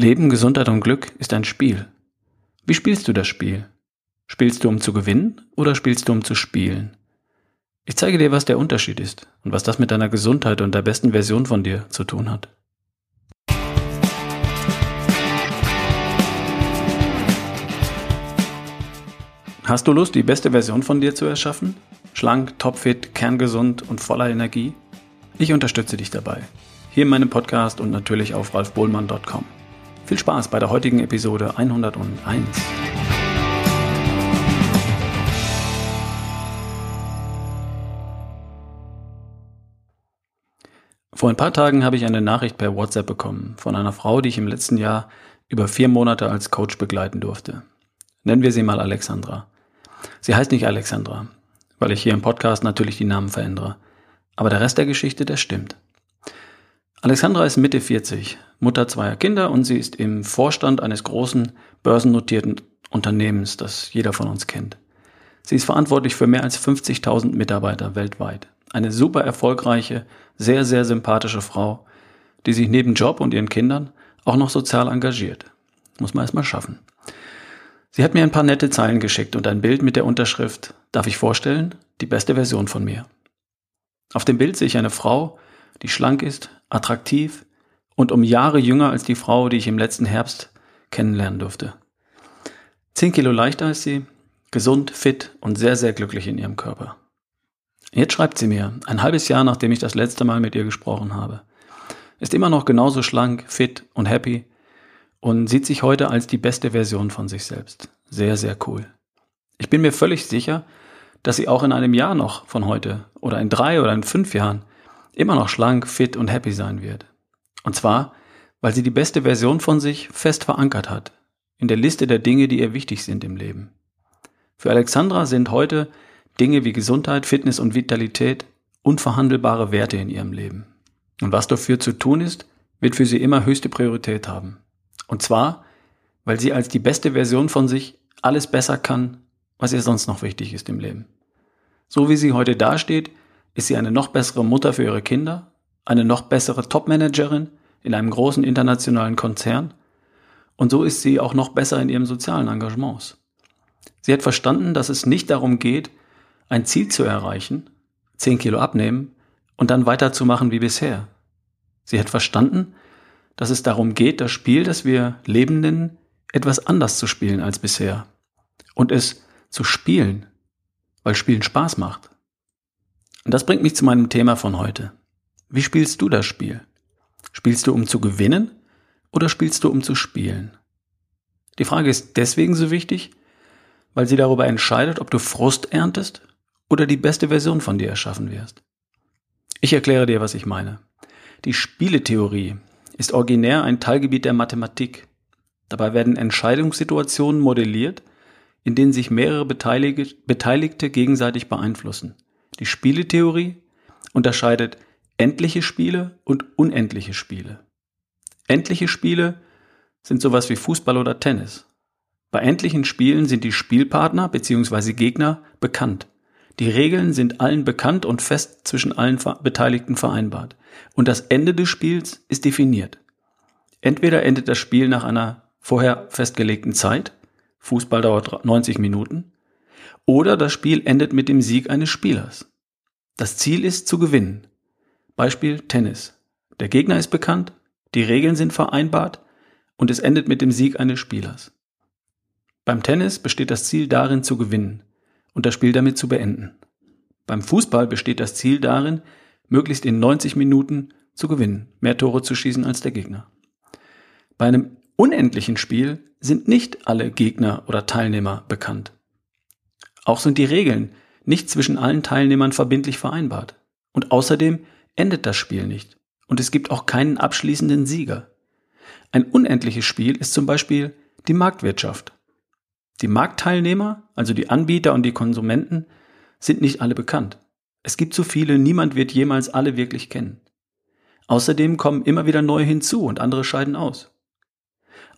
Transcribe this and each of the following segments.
Leben, Gesundheit und Glück ist ein Spiel. Wie spielst du das Spiel? Spielst du, um zu gewinnen oder spielst du, um zu spielen? Ich zeige dir, was der Unterschied ist und was das mit deiner Gesundheit und der besten Version von dir zu tun hat. Hast du Lust, die beste Version von dir zu erschaffen? Schlank, topfit, kerngesund und voller Energie? Ich unterstütze dich dabei. Hier in meinem Podcast und natürlich auf ralfbohlmann.com. Viel Spaß bei der heutigen Episode 101. Vor ein paar Tagen habe ich eine Nachricht per WhatsApp bekommen von einer Frau, die ich im letzten Jahr über vier Monate als Coach begleiten durfte. Nennen wir sie mal Alexandra. Sie heißt nicht Alexandra, weil ich hier im Podcast natürlich die Namen verändere. Aber der Rest der Geschichte, der stimmt. Alexandra ist Mitte 40, Mutter zweier Kinder und sie ist im Vorstand eines großen börsennotierten Unternehmens, das jeder von uns kennt. Sie ist verantwortlich für mehr als 50.000 Mitarbeiter weltweit. Eine super erfolgreiche, sehr, sehr sympathische Frau, die sich neben Job und ihren Kindern auch noch sozial engagiert. Muss man erstmal schaffen. Sie hat mir ein paar nette Zeilen geschickt und ein Bild mit der Unterschrift, darf ich vorstellen, die beste Version von mir. Auf dem Bild sehe ich eine Frau, die schlank ist, attraktiv und um Jahre jünger als die Frau, die ich im letzten Herbst kennenlernen durfte. Zehn Kilo leichter ist sie, gesund, fit und sehr, sehr glücklich in ihrem Körper. Jetzt schreibt sie mir, ein halbes Jahr nachdem ich das letzte Mal mit ihr gesprochen habe. Ist immer noch genauso schlank, fit und happy und sieht sich heute als die beste Version von sich selbst. Sehr, sehr cool. Ich bin mir völlig sicher, dass sie auch in einem Jahr noch von heute oder in drei oder in fünf Jahren immer noch schlank, fit und happy sein wird. Und zwar, weil sie die beste Version von sich fest verankert hat, in der Liste der Dinge, die ihr wichtig sind im Leben. Für Alexandra sind heute Dinge wie Gesundheit, Fitness und Vitalität unverhandelbare Werte in ihrem Leben. Und was dafür zu tun ist, wird für sie immer höchste Priorität haben. Und zwar, weil sie als die beste Version von sich alles besser kann, was ihr sonst noch wichtig ist im Leben. So wie sie heute dasteht, ist sie eine noch bessere Mutter für ihre Kinder, eine noch bessere Topmanagerin in einem großen internationalen Konzern und so ist sie auch noch besser in ihrem sozialen Engagements. Sie hat verstanden, dass es nicht darum geht, ein Ziel zu erreichen, 10 Kilo abnehmen und dann weiterzumachen wie bisher. Sie hat verstanden, dass es darum geht, das Spiel, das wir Leben nennen, etwas anders zu spielen als bisher. Und es zu spielen, weil Spielen Spaß macht. Und das bringt mich zu meinem Thema von heute. Wie spielst du das Spiel? Spielst du, um zu gewinnen oder spielst du, um zu spielen? Die Frage ist deswegen so wichtig, weil sie darüber entscheidet, ob du Frust erntest oder die beste Version von dir erschaffen wirst. Ich erkläre dir, was ich meine. Die Spieletheorie ist originär ein Teilgebiet der Mathematik. Dabei werden Entscheidungssituationen modelliert, in denen sich mehrere Beteiligte gegenseitig beeinflussen. Die Spieletheorie unterscheidet endliche Spiele und unendliche Spiele. Endliche Spiele sind sowas wie Fußball oder Tennis. Bei endlichen Spielen sind die Spielpartner bzw. Gegner bekannt. Die Regeln sind allen bekannt und fest zwischen allen Beteiligten vereinbart. Und das Ende des Spiels ist definiert. Entweder endet das Spiel nach einer vorher festgelegten Zeit, Fußball dauert 90 Minuten, oder das Spiel endet mit dem Sieg eines Spielers. Das Ziel ist zu gewinnen. Beispiel Tennis. Der Gegner ist bekannt, die Regeln sind vereinbart und es endet mit dem Sieg eines Spielers. Beim Tennis besteht das Ziel darin zu gewinnen und das Spiel damit zu beenden. Beim Fußball besteht das Ziel darin, möglichst in 90 Minuten zu gewinnen, mehr Tore zu schießen als der Gegner. Bei einem unendlichen Spiel sind nicht alle Gegner oder Teilnehmer bekannt. Auch sind die Regeln nicht zwischen allen Teilnehmern verbindlich vereinbart. Und außerdem endet das Spiel nicht. Und es gibt auch keinen abschließenden Sieger. Ein unendliches Spiel ist zum Beispiel die Marktwirtschaft. Die Marktteilnehmer, also die Anbieter und die Konsumenten, sind nicht alle bekannt. Es gibt zu viele, niemand wird jemals alle wirklich kennen. Außerdem kommen immer wieder neue hinzu und andere scheiden aus.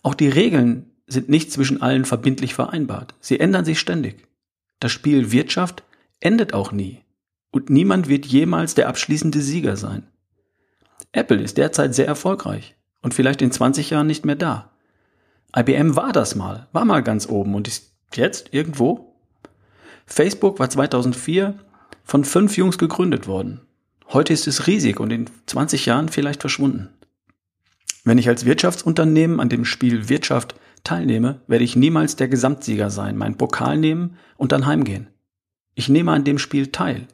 Auch die Regeln sind nicht zwischen allen verbindlich vereinbart. Sie ändern sich ständig. Das Spiel Wirtschaft endet auch nie. Und niemand wird jemals der abschließende Sieger sein. Apple ist derzeit sehr erfolgreich und vielleicht in 20 Jahren nicht mehr da. IBM war das mal, war mal ganz oben und ist jetzt irgendwo. Facebook war 2004 von fünf Jungs gegründet worden. Heute ist es riesig und in 20 Jahren vielleicht verschwunden. Wenn ich als Wirtschaftsunternehmen an dem Spiel Wirtschaft teilnehme, werde ich niemals der Gesamtsieger sein, meinen Pokal nehmen und dann heimgehen. Ich nehme an dem Spiel teil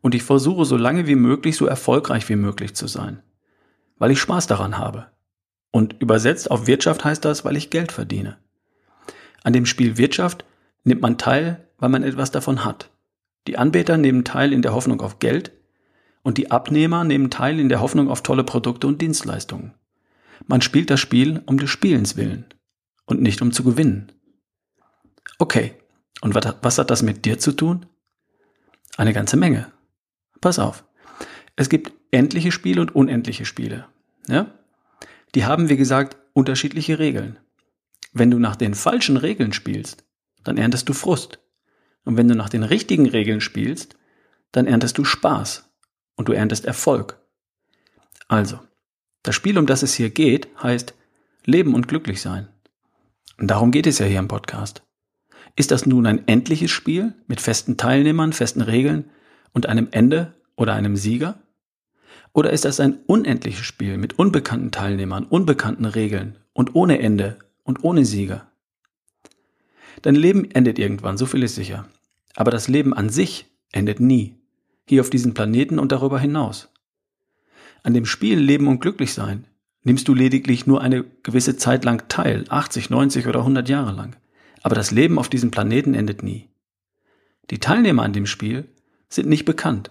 und ich versuche so lange wie möglich, so erfolgreich wie möglich zu sein, weil ich Spaß daran habe. Und übersetzt auf Wirtschaft heißt das, weil ich Geld verdiene. An dem Spiel Wirtschaft nimmt man teil, weil man etwas davon hat. Die Anbieter nehmen teil in der Hoffnung auf Geld und die Abnehmer nehmen teil in der Hoffnung auf tolle Produkte und Dienstleistungen. Man spielt das Spiel um des Spielens willen und nicht um zu gewinnen. Okay, und was hat das mit dir zu tun? Eine ganze Menge. Pass auf. Es gibt endliche Spiele und unendliche Spiele. Ja? Die haben, wie gesagt, unterschiedliche Regeln. Wenn du nach den falschen Regeln spielst, dann erntest du Frust. Und wenn du nach den richtigen Regeln spielst, dann erntest du Spaß und du erntest Erfolg. Also, das Spiel, um das es hier geht, heißt Leben und glücklich sein. Und darum geht es ja hier im Podcast. Ist das nun ein endliches Spiel mit festen Teilnehmern, festen Regeln und einem Ende oder einem Sieger? Oder ist das ein unendliches Spiel mit unbekannten Teilnehmern, unbekannten Regeln und ohne Ende und ohne Sieger? Dein Leben endet irgendwann, so viel ist sicher. Aber das Leben an sich endet nie. Hier auf diesem Planeten und darüber hinaus. An dem Spiel Leben und Glücklich sein nimmst du lediglich nur eine gewisse Zeit lang teil, 80, 90 oder 100 Jahre lang. Aber das Leben auf diesem Planeten endet nie. Die Teilnehmer an dem Spiel sind nicht bekannt.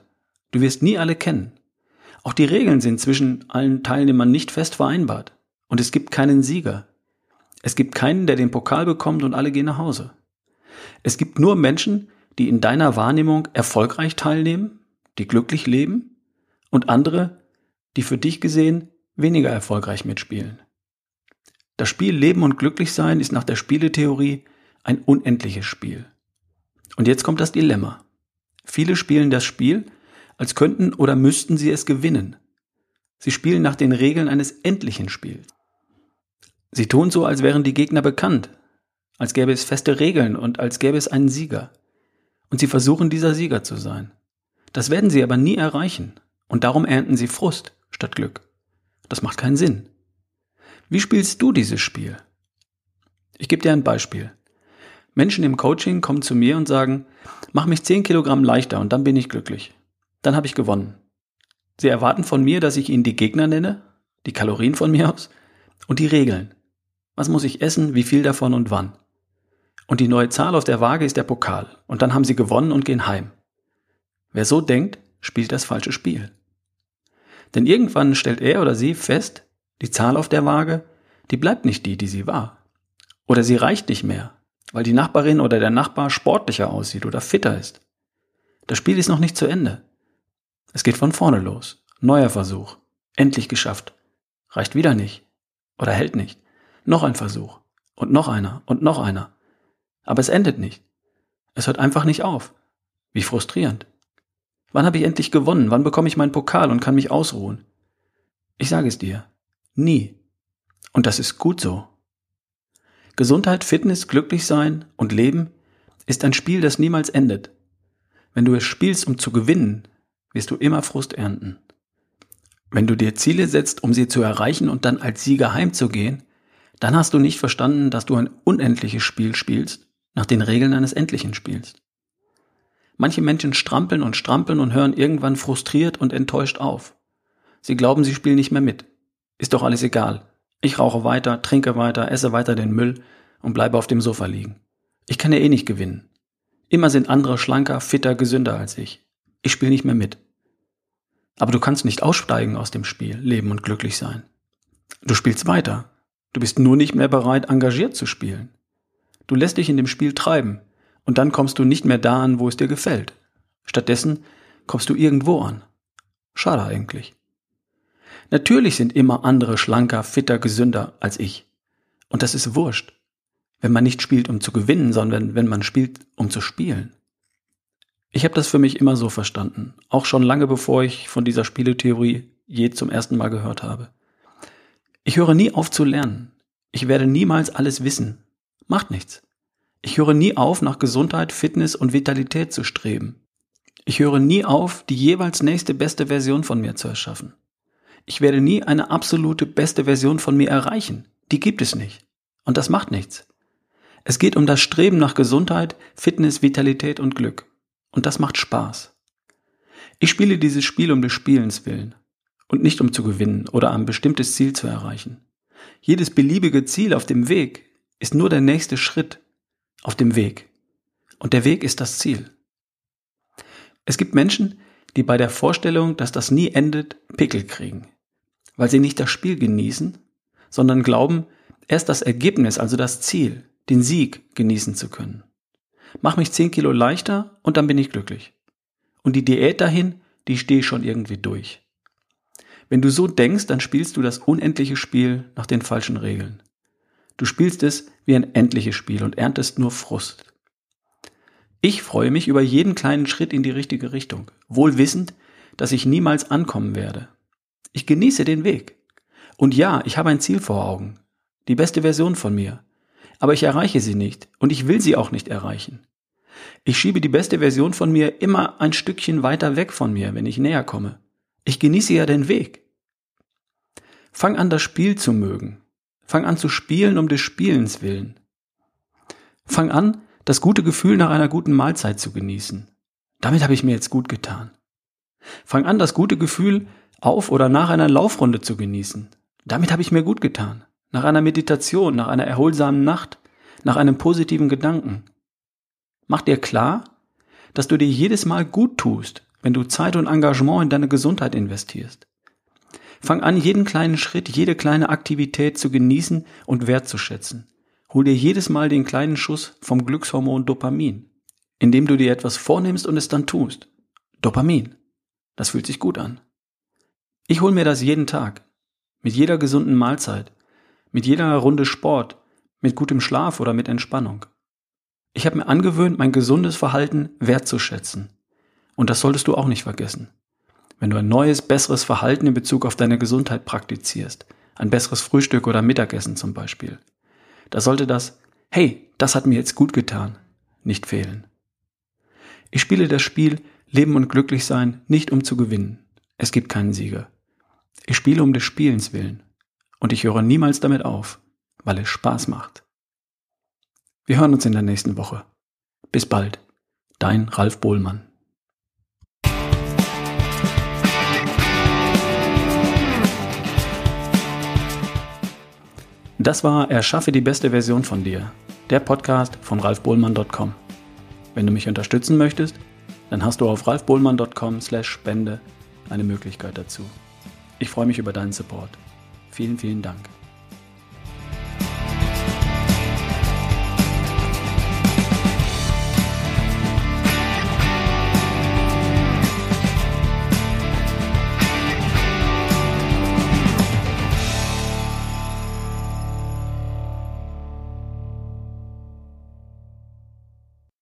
Du wirst nie alle kennen. Auch die Regeln sind zwischen allen Teilnehmern nicht fest vereinbart. Und es gibt keinen Sieger. Es gibt keinen, der den Pokal bekommt und alle gehen nach Hause. Es gibt nur Menschen, die in deiner Wahrnehmung erfolgreich teilnehmen, die glücklich leben und andere, die für dich gesehen weniger erfolgreich mitspielen. Das Spiel Leben und Glücklichsein ist nach der Spieletheorie ein unendliches Spiel. Und jetzt kommt das Dilemma. Viele spielen das Spiel, als könnten oder müssten sie es gewinnen. Sie spielen nach den Regeln eines endlichen Spiels. Sie tun so, als wären die Gegner bekannt, als gäbe es feste Regeln und als gäbe es einen Sieger. Und sie versuchen dieser Sieger zu sein. Das werden sie aber nie erreichen, und darum ernten sie Frust statt Glück. Das macht keinen Sinn. Wie spielst du dieses Spiel? Ich gebe dir ein Beispiel. Menschen im Coaching kommen zu mir und sagen, mach mich 10 Kilogramm leichter und dann bin ich glücklich. Dann habe ich gewonnen. Sie erwarten von mir, dass ich ihnen die Gegner nenne, die Kalorien von mir aus und die Regeln. Was muss ich essen, wie viel davon und wann? Und die neue Zahl auf der Waage ist der Pokal. Und dann haben sie gewonnen und gehen heim. Wer so denkt, spielt das falsche Spiel. Denn irgendwann stellt er oder sie fest, die Zahl auf der Waage, die bleibt nicht die, die sie war. Oder sie reicht nicht mehr, weil die Nachbarin oder der Nachbar sportlicher aussieht oder fitter ist. Das Spiel ist noch nicht zu Ende. Es geht von vorne los. Neuer Versuch. Endlich geschafft. Reicht wieder nicht. Oder hält nicht. Noch ein Versuch. Und noch einer. Und noch einer. Aber es endet nicht. Es hört einfach nicht auf. Wie frustrierend. Wann habe ich endlich gewonnen? Wann bekomme ich meinen Pokal und kann mich ausruhen? Ich sage es dir. Nie. Und das ist gut so. Gesundheit, Fitness, glücklich sein und Leben ist ein Spiel, das niemals endet. Wenn du es spielst, um zu gewinnen, wirst du immer Frust ernten. Wenn du dir Ziele setzt, um sie zu erreichen und dann als Sieger heimzugehen, dann hast du nicht verstanden, dass du ein unendliches Spiel spielst, nach den Regeln eines endlichen Spiels. Manche Menschen strampeln und strampeln und hören irgendwann frustriert und enttäuscht auf. Sie glauben, sie spielen nicht mehr mit. Ist doch alles egal. Ich rauche weiter, trinke weiter, esse weiter den Müll und bleibe auf dem Sofa liegen. Ich kann ja eh nicht gewinnen. Immer sind andere schlanker, fitter, gesünder als ich. Ich spiele nicht mehr mit. Aber du kannst nicht aussteigen aus dem Spiel, leben und glücklich sein. Du spielst weiter. Du bist nur nicht mehr bereit, engagiert zu spielen. Du lässt dich in dem Spiel treiben, und dann kommst du nicht mehr da an, wo es dir gefällt. Stattdessen kommst du irgendwo an. Schade eigentlich. Natürlich sind immer andere schlanker, fitter, gesünder als ich. Und das ist wurscht. Wenn man nicht spielt, um zu gewinnen, sondern wenn man spielt, um zu spielen. Ich habe das für mich immer so verstanden, auch schon lange bevor ich von dieser Spieletheorie je zum ersten Mal gehört habe. Ich höre nie auf zu lernen. Ich werde niemals alles wissen. Macht nichts. Ich höre nie auf, nach Gesundheit, Fitness und Vitalität zu streben. Ich höre nie auf, die jeweils nächste beste Version von mir zu erschaffen. Ich werde nie eine absolute beste Version von mir erreichen. Die gibt es nicht. Und das macht nichts. Es geht um das Streben nach Gesundheit, Fitness, Vitalität und Glück. Und das macht Spaß. Ich spiele dieses Spiel um des Spielens willen und nicht um zu gewinnen oder ein bestimmtes Ziel zu erreichen. Jedes beliebige Ziel auf dem Weg ist nur der nächste Schritt auf dem Weg. Und der Weg ist das Ziel. Es gibt Menschen, die bei der Vorstellung, dass das nie endet, Pickel kriegen, weil sie nicht das Spiel genießen, sondern glauben, erst das Ergebnis, also das Ziel, den Sieg genießen zu können. Mach mich zehn Kilo leichter und dann bin ich glücklich. Und die Diät dahin, die stehe schon irgendwie durch. Wenn du so denkst, dann spielst du das unendliche Spiel nach den falschen Regeln. Du spielst es wie ein endliches Spiel und erntest nur Frust. Ich freue mich über jeden kleinen Schritt in die richtige Richtung, wohl wissend, dass ich niemals ankommen werde. Ich genieße den Weg. Und ja, ich habe ein Ziel vor Augen, die beste Version von mir, aber ich erreiche sie nicht und ich will sie auch nicht erreichen. Ich schiebe die beste Version von mir immer ein Stückchen weiter weg von mir, wenn ich näher komme. Ich genieße ja den Weg. Fang an, das Spiel zu mögen. Fang an zu spielen um des Spielens willen. Fang an, das gute Gefühl nach einer guten Mahlzeit zu genießen. Damit habe ich mir jetzt gut getan. Fang an, das gute Gefühl auf oder nach einer Laufrunde zu genießen. Damit habe ich mir gut getan nach einer Meditation, nach einer erholsamen Nacht, nach einem positiven Gedanken. Mach dir klar, dass du dir jedes Mal gut tust, wenn du Zeit und Engagement in deine Gesundheit investierst. Fang an, jeden kleinen Schritt, jede kleine Aktivität zu genießen und wertzuschätzen. Hol dir jedes Mal den kleinen Schuss vom Glückshormon Dopamin, indem du dir etwas vornimmst und es dann tust. Dopamin. Das fühlt sich gut an. Ich hol mir das jeden Tag. Mit jeder gesunden Mahlzeit. Mit jeder Runde Sport, mit gutem Schlaf oder mit Entspannung. Ich habe mir angewöhnt, mein gesundes Verhalten wertzuschätzen. Und das solltest du auch nicht vergessen. Wenn du ein neues, besseres Verhalten in Bezug auf deine Gesundheit praktizierst, ein besseres Frühstück oder Mittagessen zum Beispiel, da sollte das, hey, das hat mir jetzt gut getan, nicht fehlen. Ich spiele das Spiel Leben und glücklich sein nicht um zu gewinnen. Es gibt keinen Sieger. Ich spiele um des Spielens willen. Und ich höre niemals damit auf, weil es Spaß macht. Wir hören uns in der nächsten Woche. Bis bald. Dein Ralf Bohlmann. Das war Erschaffe die beste Version von dir, der Podcast von ralfbohlmann.com. Wenn du mich unterstützen möchtest, dann hast du auf ralfbohlmann.com slash spende eine Möglichkeit dazu. Ich freue mich über deinen Support. Vielen, vielen Dank.